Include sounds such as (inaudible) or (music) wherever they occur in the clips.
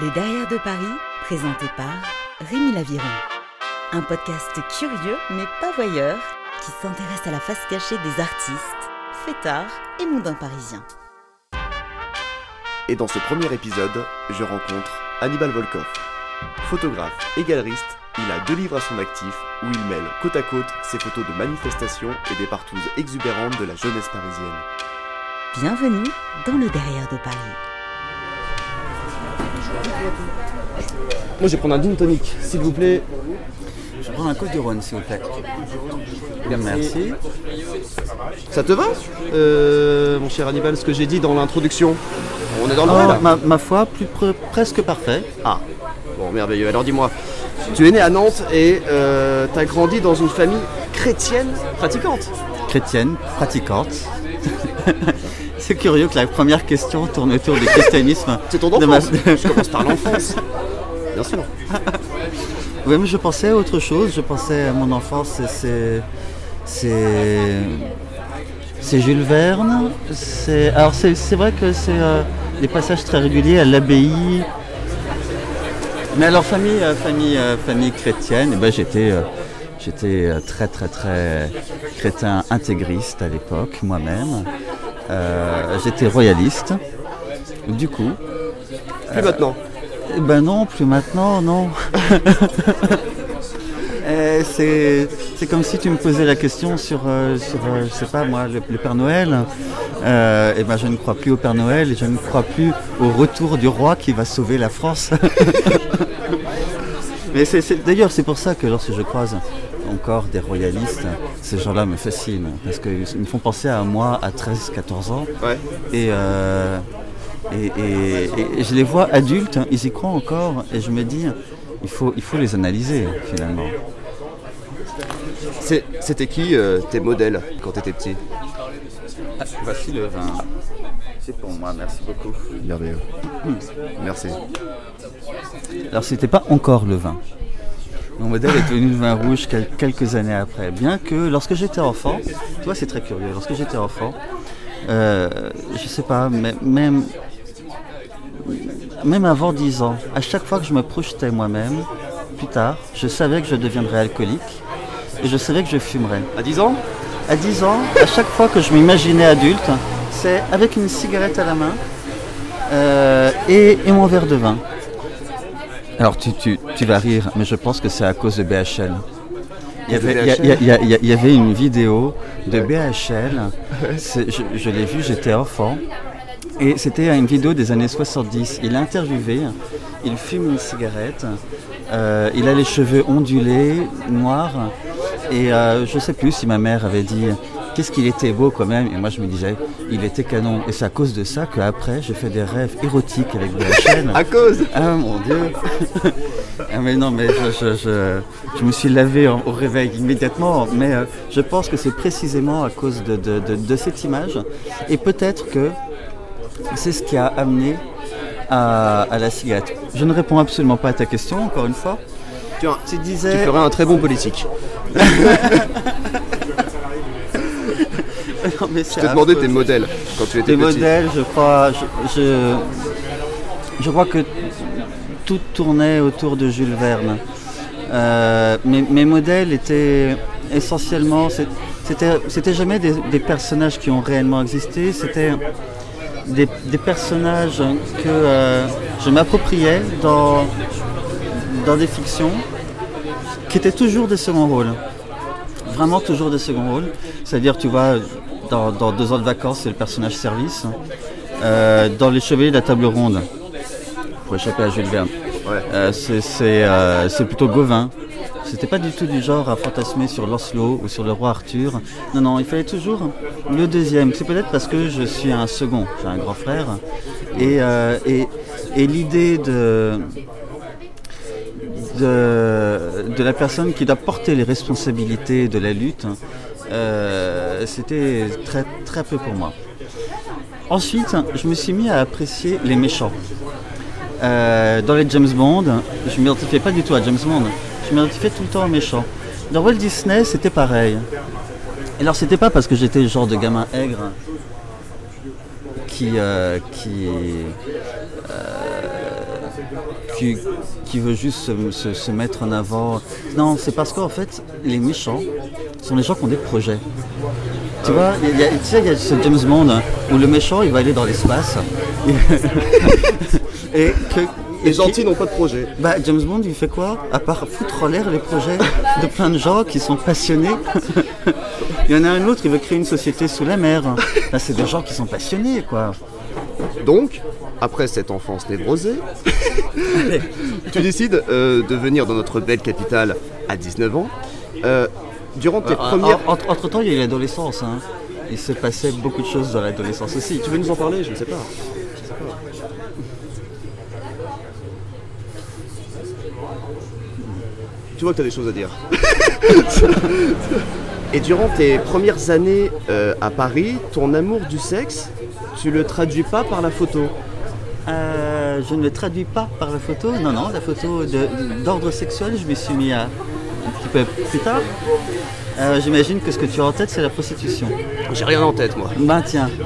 Les Derrière de Paris, présenté par Rémi Laviron. Un podcast curieux mais pas voyeur qui s'intéresse à la face cachée des artistes, fêtards et mondains parisiens. Et dans ce premier épisode, je rencontre Hannibal Volkov. Photographe et galeriste, il a deux livres à son actif où il mêle côte à côte ses photos de manifestations et des partous exubérantes de la jeunesse parisienne. Bienvenue dans le Derrière de Paris. Moi, je vais prendre un gin tonic, s'il vous plaît. Je vais prendre un côte de Rhône, s'il vous plaît. Bien, merci. Ça te va, euh, mon cher Hannibal, ce que j'ai dit dans l'introduction? On est dans le Oh, vrai, là ma, ma foi, plus pre- presque parfait. Ah, bon, merveilleux. Alors dis-moi, tu es né à Nantes et euh, t'as grandi dans une famille chrétienne pratiquante? Chrétienne, pratiquante. (laughs) C'est curieux que la première question tourne autour du christianisme. (laughs) C'est ton ma-. Je commence par l'enfance. Bien sûr. (laughs) Oui, mais je pensais à autre chose. Je pensais à mon enfance. C'est. C'est. C'est Jules Verne. C'est. Alors, c'est vrai que c'est euh, des passages très réguliers à l'abbaye. Mais alors, famille, euh, famille, euh, famille chrétienne, eh ben, j'étais. euh, J'étais très très très chrétien intégriste à l'époque, moi-même. Euh, J'étais royaliste. Du coup, Plus maintenant. eh ben non, plus maintenant, non. (laughs) Eh, c'est comme si tu me posais la question sur, euh, sur euh, je sais pas moi, le, le Père Noël. Euh, eh ben je ne crois plus au Père Noël et je ne crois plus au retour du roi qui va sauver la France. (laughs) Mais d'ailleurs c'est pour ça que lorsque je croise encore des royalistes, ces gens-là me fascinent parce qu'ils me font penser à moi à 13-14 ans. Ouais. Et, euh, et, et- et je les vois adultes, hein, ils y croient encore, et je me dis, il faut, il faut les analyser finalement. C'était qui euh, tes modèles quand t'étais petit? Voici le vin. C'est pour moi, merci beaucoup. Merci. Alors c'était pas encore le vin. Mon modèle est devenu le vin rouge quel- quelques années après. Bien que lorsque j'étais enfant, tu vois c'est très curieux, lorsque j'étais enfant, euh, je sais pas, mais même, même avant 10 ans, à chaque fois que je me projetais moi-même, plus tard, je savais que je deviendrais alcoolique et je savais que je fumerais. À 10 ans? À 10 ans, à chaque fois que je m'imaginais adulte, c'est avec une cigarette à la main euh, et, et mon verre de vin. Alors tu, tu- tu vas rire, mais je pense que c'est à cause de BHL. Il y, avait, il y a- il y a- il y a- il y a- il y avait une vidéo de BHL, je, je l'ai vue, j'étais enfant, et c'était une vidéo des années 70. Il est interviewé, il fume une cigarette, euh, il a les cheveux ondulés, noirs, et euh, je sais plus si ma mère avait dit qu'est-ce qu'il était beau quand même, et moi je me disais il était canon. Et c'est à cause de ça qu'après j'ai fait des rêves érotiques avec BHL. (laughs) À cause Ah mon dieu (laughs) Ah mais non mais je, je, je, je me suis lavé en- au réveil immédiatement mais euh, je pense que c'est précisément à cause de, de- de- de cette image et peut-être que c'est ce qui a amené à, à la cigarette. Je ne réponds absolument pas à ta question encore une fois. tu, Tu tu disais... ferais un très bon politique. (laughs) Non, mais Je demandais affreux. tes modèles quand tu étais petit. modèles, je crois, je, je, je crois que tout tournait autour de Jules Verne. Euh, mes, mes modèles étaient essentiellement, c'était, c'était jamais des, des personnages qui ont réellement existé, c'était des, des personnages que euh, je m'appropriais dans, dans des fictions qui étaient toujours des seconds rôles. Vraiment toujours des seconds rôles. C'est-à-dire, tu vois, dans, dans Deux ans de vacances, c'est le personnage service. Euh, dans Les Chevaliers de la Table Ronde, pour échapper à Jules Verne, Ouais. euh, c'est euh, c'est plutôt Gauvin. C'était pas du tout du genre à fantasmer sur Lancelot ou sur le roi Arthur. Non, non, il fallait toujours le deuxième. C'est peut-être parce que je suis un second, j'ai un grand frère. Et, et, et l'idée de, de, de la personne qui doit porter les responsabilités de la lutte, euh, c'était très, très peu pour moi. Ensuite, je me suis mis à apprécier les méchants. Euh, dans les James Bond, je ne m'identifiais pas du tout à James Bond. Je m'identifiais tout le temps aux méchants. Dans Walt Disney, c'était pareil. Et alors, c'était pas parce que j'étais le genre de gamin aigre qui, euh, qui, euh, qui, qui veut juste se- se mettre en avant. Non, c'est parce qu'en fait, les méchants sont les gens qui ont des projets. Tu vois, il y a, tu sais, il y a ce James Bond hein, où le méchant il va aller dans l'espace. (laughs) et que. Les gentils n'ont pas de projet. bah, James Bond, il fait quoi? À part foutre en l'air les projets de plein de gens qui sont passionnés. (laughs) il y en a un autre, il veut créer une société sous la mer. Là, c'est des gens qui sont passionnés, quoi. Donc, après cette enfance névrosée, (laughs) tu décides euh, de venir dans notre belle capitale à 19 ans. Euh, durant tes premières... entre, temps, il y a eu l'adolescence. hein. Il s'est passé beaucoup de choses dans l'adolescence aussi. Tu veux nous en parler? Je ne sais pas. Tu vois que tu as des choses à dire. (laughs) Et durant tes premières années euh, à Paris, ton amour du sexe, tu le traduis pas par la photo? Euh, je ne le traduis pas par la photo. Non, non, la photo d'ordre sexuel, je me suis mis à petit peu plus tard. Euh, J'imagine que ce que tu as en tête, c'est la prostitution. J'ai rien en tête, moi. Ben tiens. (laughs)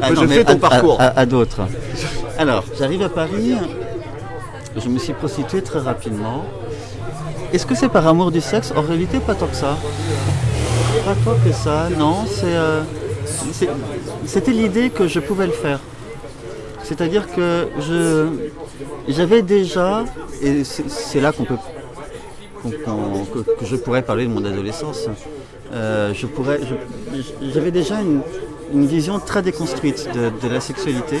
Ah je non, fais ton à- parcours. À, à- à d'autres. Alors, j'arrive à Paris, je me suis prostitué très rapidement. Est-ce que c'est par amour du sexe? En réalité, pas tant que ça. Pas tant que ça, non. euh, C'était l'idée que je pouvais le faire. C'est-à-dire que je, j'avais déjà, et c'est, là qu'on peut, que, je pourrais parler de mon adolescence. euh, j'avais déjà une, vision très déconstruite de, la sexualité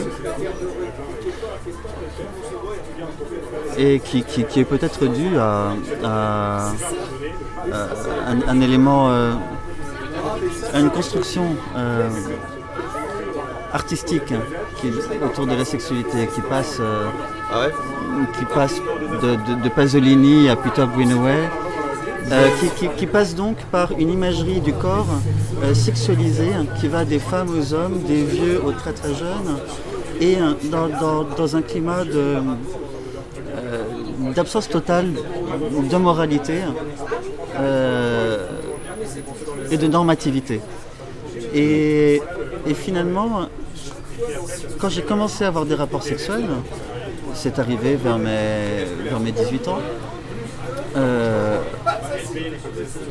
et qui, qui- est peut-être due à, un, élément, euh, à une construction euh, artistique qui est autour de la sexualité, qui passe, euh, Ah ouais qui passe de, de- de Pasolini à Peter Greenaway, euh, qui, qui- qui passe donc par une imagerie du corps euh, sexualisé hein, qui va des femmes aux hommes, des vieux aux très très jeunes, et dans, dans- dans un climat de, d'absence totale de moralité euh, et de normativité. Et, et finalement, quand j'ai commencé à avoir des rapports sexuels, c'est arrivé vers mes, vers mes 18 ans, euh,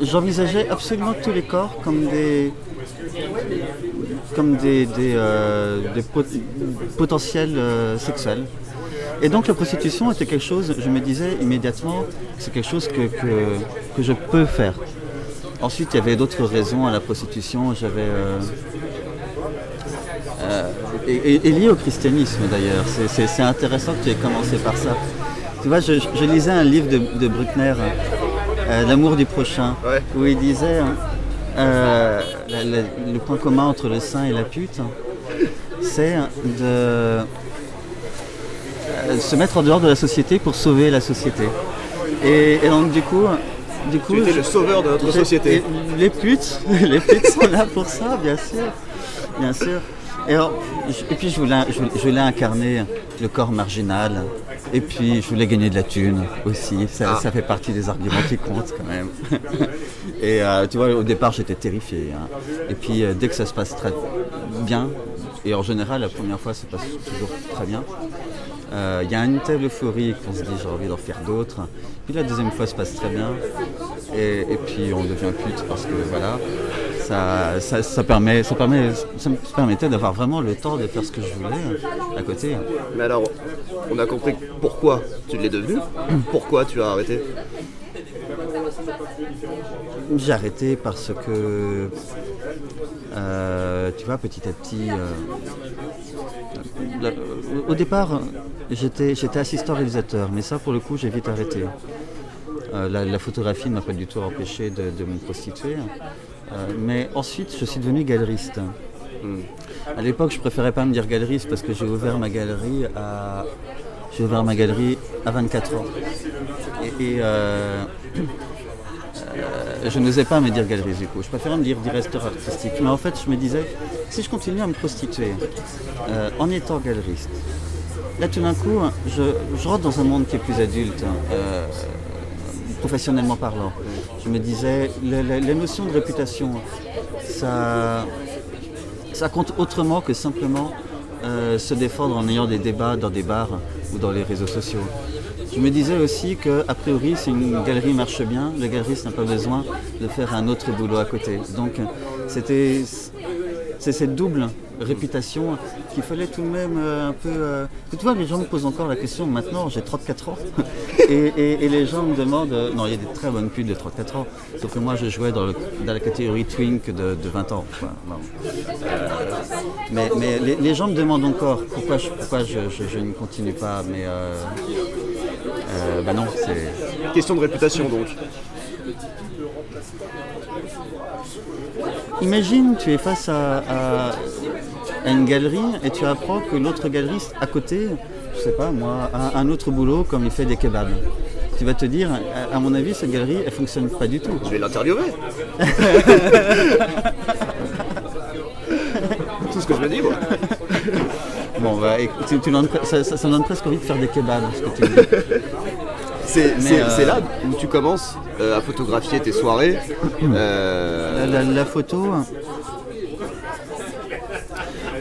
j'envisageais absolument tous les corps comme des, comme des, des, euh, potentiels euh, sexuels. Et donc la prostitution était quelque chose, je me disais immédiatement, c'est quelque chose que, que, que je peux faire. Ensuite, il y avait d'autres raisons à la prostitution. J'avais. Euh, euh, et, lié au christianisme d'ailleurs. C'est- intéressant que tu aies commencé par ça. Tu vois, je, je lisais un livre de, de Bruckner, euh, L'amour du prochain, Ouais. où il disait hein, euh, la- la- le point commun entre le saint et la pute, c'est de euh, se mettre en dehors de la société pour sauver la société. Et, et donc du coup, du coup, Tu étais le sauveur de notre société. Les putes, (laughs) les putes sont là pour ça, bien sûr, bien sûr. Et, alors, je- et puis je voulais, je, voulais, je voulais incarner le corps marginal. Et puis je voulais gagner de la thune aussi. Ça, Ah. ça fait partie des arguments qui comptent quand même. (laughs) et euh, tu vois, au départ j'étais terrifié. hein. Et puis euh, dès que ça se passe très bien, et en général la première fois ça passe toujours très bien, euh, il y a une telle euphorie qu'on se dit j'ai envie d'en faire d'autres. Puis la deuxième fois se passe très bien. Et, et puis on devient pute parce que voilà, ça, ça, ça permet, ça, permet, ça me permettait d'avoir vraiment le temps de faire ce que je voulais euh, à côté. Mais alors, on a compris pourquoi tu l'es devenu. Pourquoi tu as arrêté? J'ai arrêté parce que, euh, tu vois, petit à petit, euh, au départ, j'étais j'étais assistant réalisateur, mais ça, pour le coup, j'ai vite arrêté. Euh, la, la photographie ne m'a pas du tout empêché de, de me prostituer. Euh, mais ensuite, je suis devenu galeriste. À l'époque, je préférais pas me dire galeriste parce que j'ai ouvert ma galerie à, j'ai ouvert ma galerie à 24 ans. Et, et, euh, euh, je n'osais pas me dire galeriste du coup. Je préférais me dire directeur artistique. Mais en fait, je me disais, si je continue à me prostituer euh, en étant galeriste, là tout d'un coup, je, je rentre dans un monde qui est plus adulte. Professionnellement parlant. Je me disais, la, la- la notion de réputation, ça, ça compte autrement que simplement euh, se défendre en ayant des débats dans des bars ou dans les réseaux sociaux. Je me disais aussi que, a priori, si une galerie marche bien, le galeriste n'a pas besoin de faire un autre boulot à côté. Donc, c'était c'est cette double réputation qu'il fallait tout de même euh, un peu. Euh, tu vois, les gens me posent encore la question maintenant, j'ai 34 ans, (laughs) et, les gens me demandent. Euh, non, il y a des très bonnes putes de 34 ans, sauf que moi je jouais dans, la catégorie twink de, 20 ans. mais, les, gens me demandent encore pourquoi je, pourquoi je, ne continue pas, mais. bah non, c'est. Question de réputation donc. Imagine, tu es face à, une galerie et tu apprends que l'autre galeriste à côté, je sais pas moi, a un autre boulot comme il fait des kebabs. Tu vas te dire, à, mon avis, cette galerie, elle fonctionne pas du tout. Je vais l'interviewer. (laughs) tout ce que je me dis, moi. Bon, bah, écoute, ça, ça, donne presque envie de faire des kebabs, ce que tu dis. C'est euh, là où tu commences à photographier tes soirées. Euh, la, photo.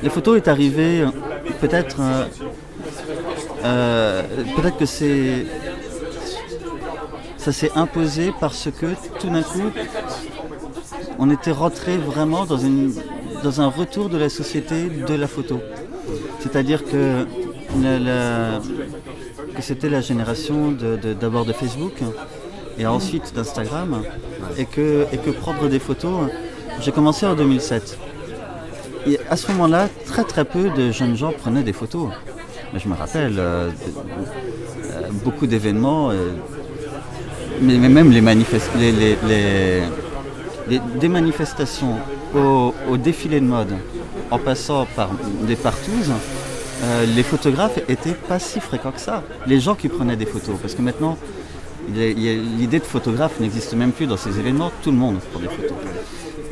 La photo est arrivée peut-être. peut-être que c'est. Ça s'est imposé parce que tout d'un coup, on était rentré vraiment dans, une, dans un retour de la société de la photo. C'est-à-dire que la, que c'était la génération d'abord de, Facebook et ensuite d'Instagram et que, et que prendre des photos, j'ai commencé en 2007. Et à ce moment-là, très très peu de jeunes gens prenaient des photos. Mais je me rappelle euh, euh, beaucoup d'événements, euh, mais, même les, les, les, des manifestations au, au, défilé de mode, en passant par des partouzes, les photographes étaient pas si fréquents que ça. Les gens qui prenaient des photos, parce que maintenant, l'idée de photographe n'existe même plus dans ces événements, tout le monde prend des photos.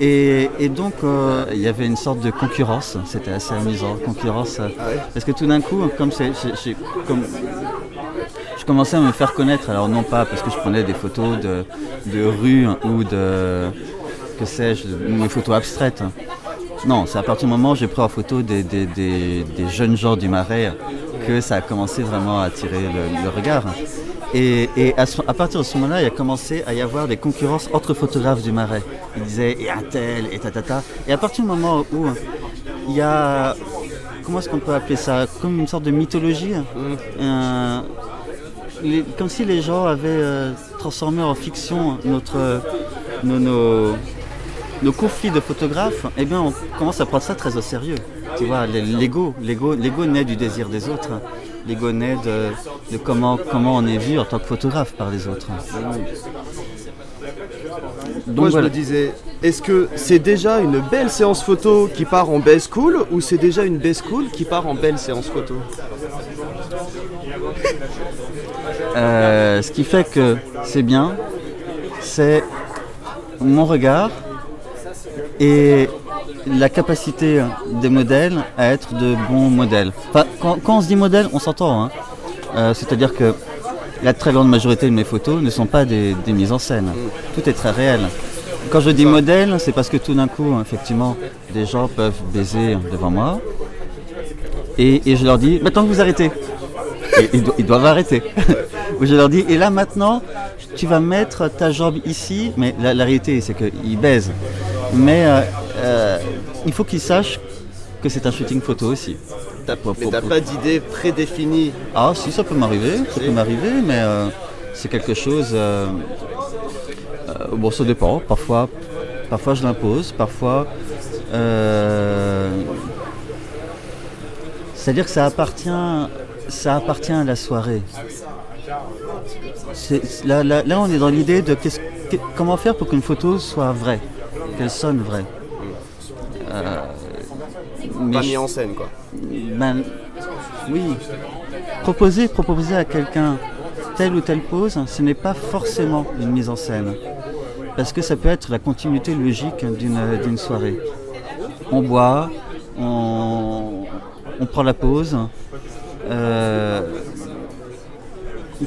Et, donc, euh, il y avait une sorte de concurrence, c'était assez amusant, concurrence, euh, ah parce que tout d'un coup, comme, comme je commençais à me faire connaître, alors non pas parce que je prenais des photos de, de rue ou de, que sais-je, mes photos abstraites, non, c'est à partir du moment où j'ai pris en photo des, jeunes gens du Marais que ça a commencé vraiment à attirer le, regard. Et, à, partir de ce moment-là, il a commencé à y avoir des concurrences entre photographes du Marais. Ils disaient, et un tel, et tatata. Et à partir du moment où il y a, comment est-ce qu'on peut appeler ça? Comme une sorte de mythologie. Mm. comme si les gens avaient euh, transformé en fiction notre, nos nos conflits de photographes, eh bien, on commence à prendre ça très au sérieux. Tu vois, l'ego, l'ego, l'ego naît du désir des autres. Naît de, comment, comment on est vu en tant que photographe par les autres. Donc, Moi, je me disais, est-ce que c'est déjà une belle séance photo qui part en best cool ou c'est déjà une best cool qui part en belle séance photo euh, Ce qui fait que c'est bien, c'est mon regard, et la capacité des modèles à être de bons modèles. quand, on se dit modèle, on s'entend. Hein. Euh, c'est-à-dire que la très grande majorité de mes photos ne sont pas des, mises en scène. Tout est très réel. Quand je dis modèle, c'est parce que tout d'un coup, effectivement, des gens peuvent baiser devant moi. Et, je leur dis, maintenant que vous arrêtez. ils, doivent arrêter. Ou (laughs) je leur dis, et là maintenant, tu vas mettre ta jambe ici? Mais la, la réalité, c'est qu'ils baisent. Mais euh, euh, il faut qu'ils sachent que c'est un shooting photo aussi. mais t'as pas d'idée prédéfinie Ah si, ça peut m'arriver, ça peut m'arriver, mais euh, c'est quelque chose... bon, ça dépend. Parfois, parfois je l'impose, parfois... C'est-à-dire que ça appartient, ça appartient à la soirée. Là, là, là, on est dans l'idée de comment faire pour qu'une photo soit vraie qu'elle sonne vraie. Pas mis en scène, quoi. Ben, oui. Proposer, proposer à quelqu'un telle ou telle pose, ce n'est pas forcément une mise en scène. Parce que ça peut être la continuité logique d'une soirée. On boit, on, prend la pause. Euh,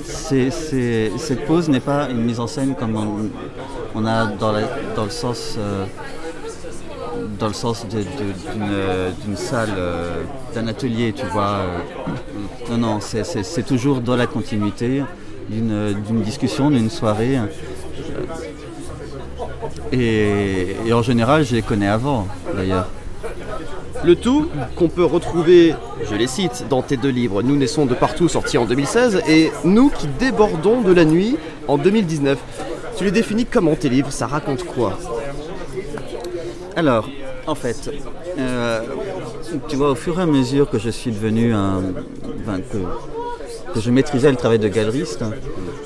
cette pause n'est pas une mise en scène comme on, a dans, le sens euh, dans le sens de- d'une salle, euh, d'un atelier, tu vois. euh, non, non, c'est- toujours dans la continuité d'une discussion, d'une soirée. euh, Et, et en général, je les connais avant, d'ailleurs. Le tout qu'on peut retrouver, je les cite, dans tes deux livres Nous naissons de partout, sortis en 2016, et Nous qui débordons de la nuit en 2019. Tu les définis comment tes livres? Ça raconte quoi? Alors, en fait, euh, tu vois, au fur et à mesure que je suis devenu un. que, je maîtrisais le travail de galeriste,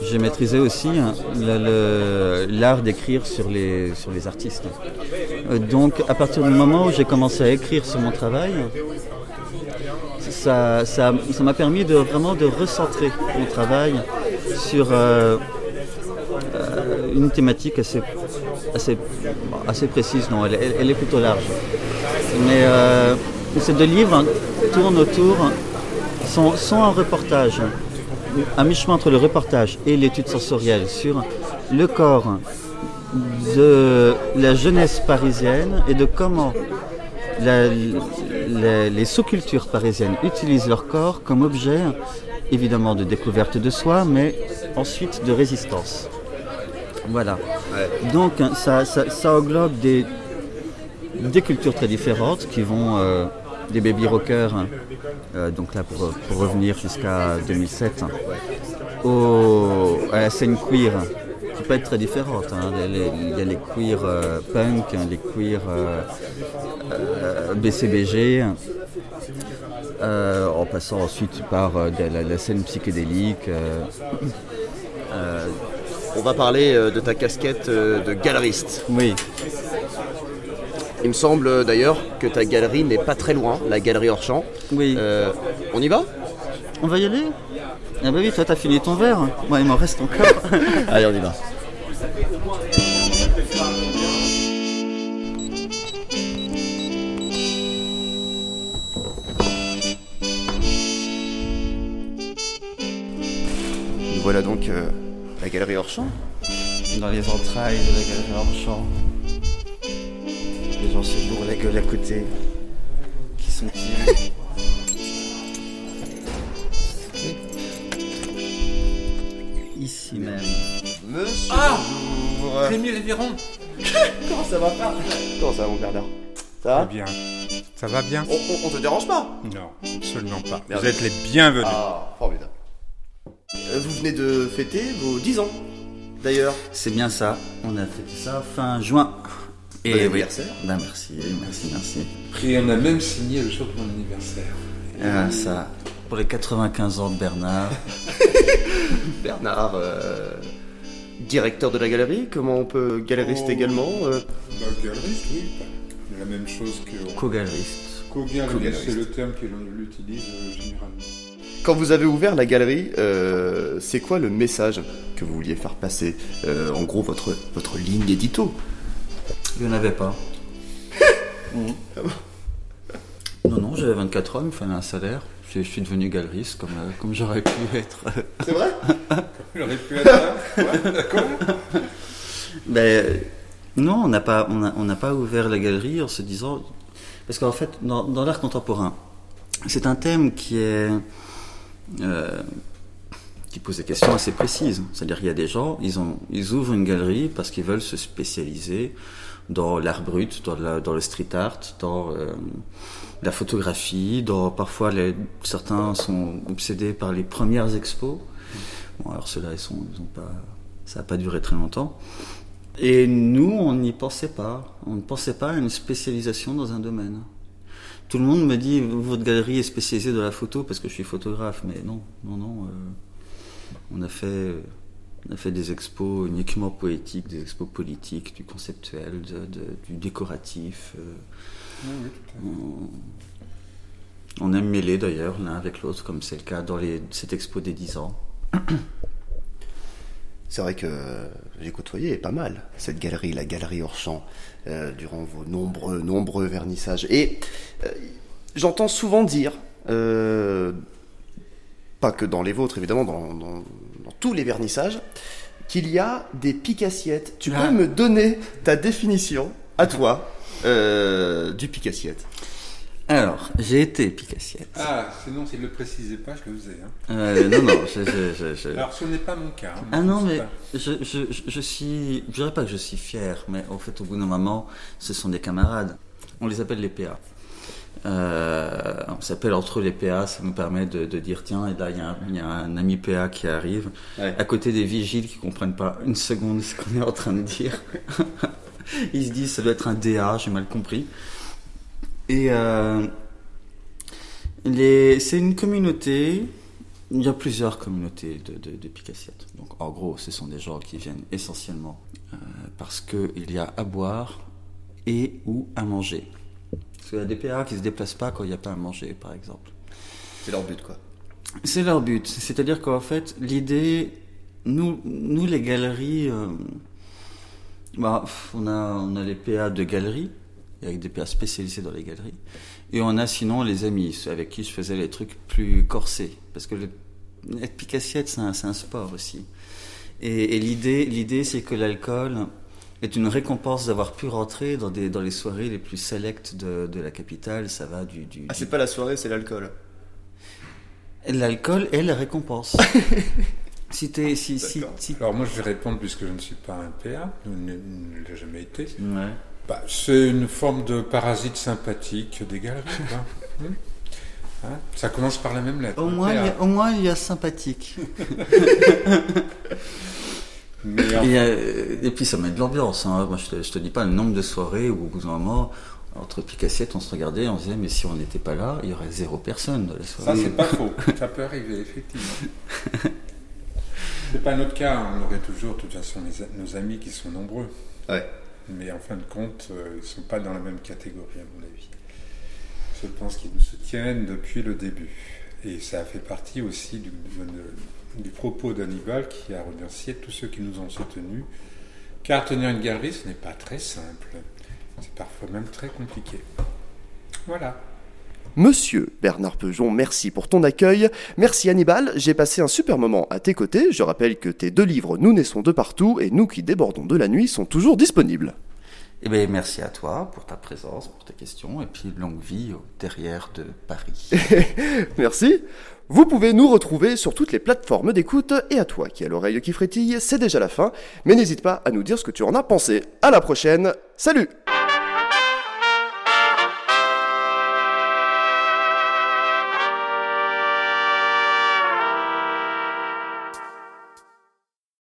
j'ai maîtrisé aussi hein, l'art d'écrire sur les, sur les artistes. Euh, Donc, à partir du moment où j'ai commencé à écrire sur mon travail, ça ça- ça m'a permis de vraiment de recentrer mon travail sur euh, une thématique assez, assez, assez précise, non, elle, elle- est plutôt large. Mais euh, ces deux livres tournent autour, sont, sont un reportage, un mi-chemin entre le reportage et l'étude sensorielle sur le corps de la jeunesse parisienne et de comment les sous-cultures parisiennes utilisent leur corps comme objet, évidemment, de découverte de soi, mais ensuite de résistance. Voilà. Donc ça, ça- ça englobe des, des cultures très différentes qui vont euh, des baby rockers, euh, donc là pour, pour revenir jusqu'à 2007, au- à la scène queer, qui peut être très différente. hein. Il y a les queer euh, punk, les queer euh, BCBG, en passant ensuite par de la, la scène psychédélique. On va parler euh, de ta casquette euh, de galeriste. oui, Il me semble euh, d'ailleurs que ta galerie n'est pas très loin, la galerie Orchamps. oui. Euh, on y va? On va y aller? Ah bah oui, toi t'as fini ton verre. Moi il m'en reste encore. (laughs) Allez, on y va. Nous Voilà donc euh, la galerie Orchamps. Dans les entrailles de la galerie Orchamps. Les gens se bourrent la gueule à côté. Qui sont-ils (laughs) Ici même. Monsieur Ah bonjour. Rémi Révéron (laughs) Comment ça va Comment ça va mon Bernard? Ça va? Bien. Ça va bien on, on- on te dérange pas? Non, absolument pas. Merde. Vous êtes les bienvenus. Ah, formidable. Euh, Vous venez de fêter vos 10 ans, d'ailleurs. C'est bien ça. On a fait ça fin juin. Bon oui. anniversaire. Ben merci, merci, merci. Et on a même signé le jour de mon anniversaire. Ah, ça. Pour les 95 ans de Bernard. (laughs) Bernard, euh, directeur de la galerie, comment on peut galériste Oh. également euh, Bah, galeriste, oui. La même chose que. Co-galeriste. Co-galeriste, Co-galeriste. c'est le terme que l'on utilise euh, généralement. Quand vous avez ouvert la galerie, euh, c'est quoi le message que vous vouliez faire passer Euh, En gros, votre, votre ligne édito. Il n'y en avait pas. (laughs) non, non, j'avais 24 ans, il me fallait un salaire. Je, suis devenu galeriste comme, euh, comme j'aurais pu être. C'est vrai? (laughs) Il aurait pu être là. Ouais, d'accord. Ben, non, on n'a pas, on a- on n'a pas ouvert la galerie en se disant. Parce qu'en fait, dans, dans l'art contemporain, c'est un thème qui est. euh, qui pose des questions assez précises. C'est-à-dire qu'il y a des gens, ils, ont, ils ouvrent une galerie parce qu'ils veulent se spécialiser dans l'art brut, dans, le street art, dans euh, la photographie, dans parfois certains sont obsédés par les premières expos. Bon, alors ceux-là, ils sont, ils ont pas, ça n'a pas duré très longtemps. Et nous, on n'y pensait pas. On ne pensait pas à une spécialisation dans un domaine. Tout le monde me dit, votre galerie est spécialisée dans la photo parce que je suis photographe. Mais non, non, non. euh, on, a fait, on a fait des expos uniquement poétiques, des expos politiques, du conceptuel, de- de- du décoratif. euh, Oui, oui, tout à fait. on, on aime mêler d'ailleurs l'un avec l'autre, comme c'est le cas dans les, cette expo des 10 ans. C'est vrai que j'ai côtoyé pas mal cette galerie, la galerie Orchamps, euh, durant vos nombreux, nombreux vernissages. Et euh, j'entends souvent dire, euh, pas que dans les vôtres évidemment, dans, dans- dans tous les vernissages, qu'il y a des picassiettes. Tu Ah. peux me donner ta définition à toi du Picassiette Alors, j'ai été Picassiette. Ah, sinon, s'il ne le précisait pas, je le faisais. hein. Euh, non, non, je, je- je- je- Alors, ce n'est pas mon cas. hein. Ah non, mais je, je, je- je suis. Je dirais pas que je suis fier, mais au fait, au bout d'un moment, ce sont des camarades. On les appelle les PA. Euh, on s'appelle entre eux les PA, ça nous permet de, de dire tiens, et là, il y, a un- il y a un ami PA qui arrive, Ouais. à côté des vigiles qui comprennent pas une seconde ce qu'on est en train de dire. (laughs) Ils se disent ça doit être un DA, j'ai mal compris. Et euh, les- c'est une communauté. Il y a plusieurs communautés de, de, de Picassiettes. Donc, en gros, ce sont des gens qui viennent essentiellement euh, parce qu'il y a à boire et ou à manger. Parce qu'il y a des PA qui ne se déplacent pas quand il n'y a pas à manger, par exemple. C'est leur but, quoi. C'est leur but. C'est-à-dire qu'en fait, l'idée, nous, nous les galeries, euh, bah, on, a, on a les PA de galeries, avec des PA spécialisés dans les galeries, et on a sinon les amis, avec qui je faisais les trucs plus corsés. Parce que le, être picassiette, c'est un, sport aussi. Et, et l'idée, l'idée, c'est que l'alcool est une récompense d'avoir pu rentrer dans, des, dans les soirées les plus sélectes de, de la capitale. Ça va du, du, Ah, du- c'est pas la soirée, c'est l'alcool. L'alcool est la récompense. (laughs) si t'es, si, si, Alors, moi, je vais répondre puisque je ne suis pas un PA, je ne ne l'ai jamais été. Ouais. Bah, c'est une forme de parasite sympathique des galeries. Hmm (laughs) Hein ça commence par la même lettre. Au hein, moins, il y a, au moins, il y a sympathique. (laughs) Mais en- Et, euh, et puis, ça met de l'ambiance. hein. Moi, je te, je te dis pas le nombre de soirées où, au bout d'un moment, entre Picassiette, on se regardait, on se disait, mais si on n'était pas là, il y aurait zéro personne dans la Ça, soirée. c'est pas (laughs) faux. Ça peut arriver, effectivement. C'est pas notre cas. On aurait toujours, de toute façon, les nos amis qui sont nombreux. Ouais. Mais en fin de compte, euh, ils ne sont pas dans la même catégorie, à mon avis. Je pense qu'ils nous soutiennent depuis le début. Et ça fait partie aussi du, du propos d'Hannibal qui a remercié tous ceux qui nous ont soutenus. Car tenir une galerie, ce n'est pas très simple. C'est parfois même très compliqué. Voilà. Monsieur Bernard Pejon, merci pour ton accueil. Merci Hannibal, j'ai passé un super moment à tes côtés. Je rappelle que tes deux livres Nous naissons de partout et Nous qui débordons de la nuit sont toujours disponibles. Eh ben, merci à toi pour ta présence, pour tes questions, et puis longue vie au derrière de Paris. (laughs) Merci. Vous pouvez nous retrouver sur toutes les plateformes d'écoute et à toi qui a l'oreille qui frétille, c'est déjà la fin. Mais n'hésite pas à nous dire ce que tu en as pensé. À la prochaine. Salut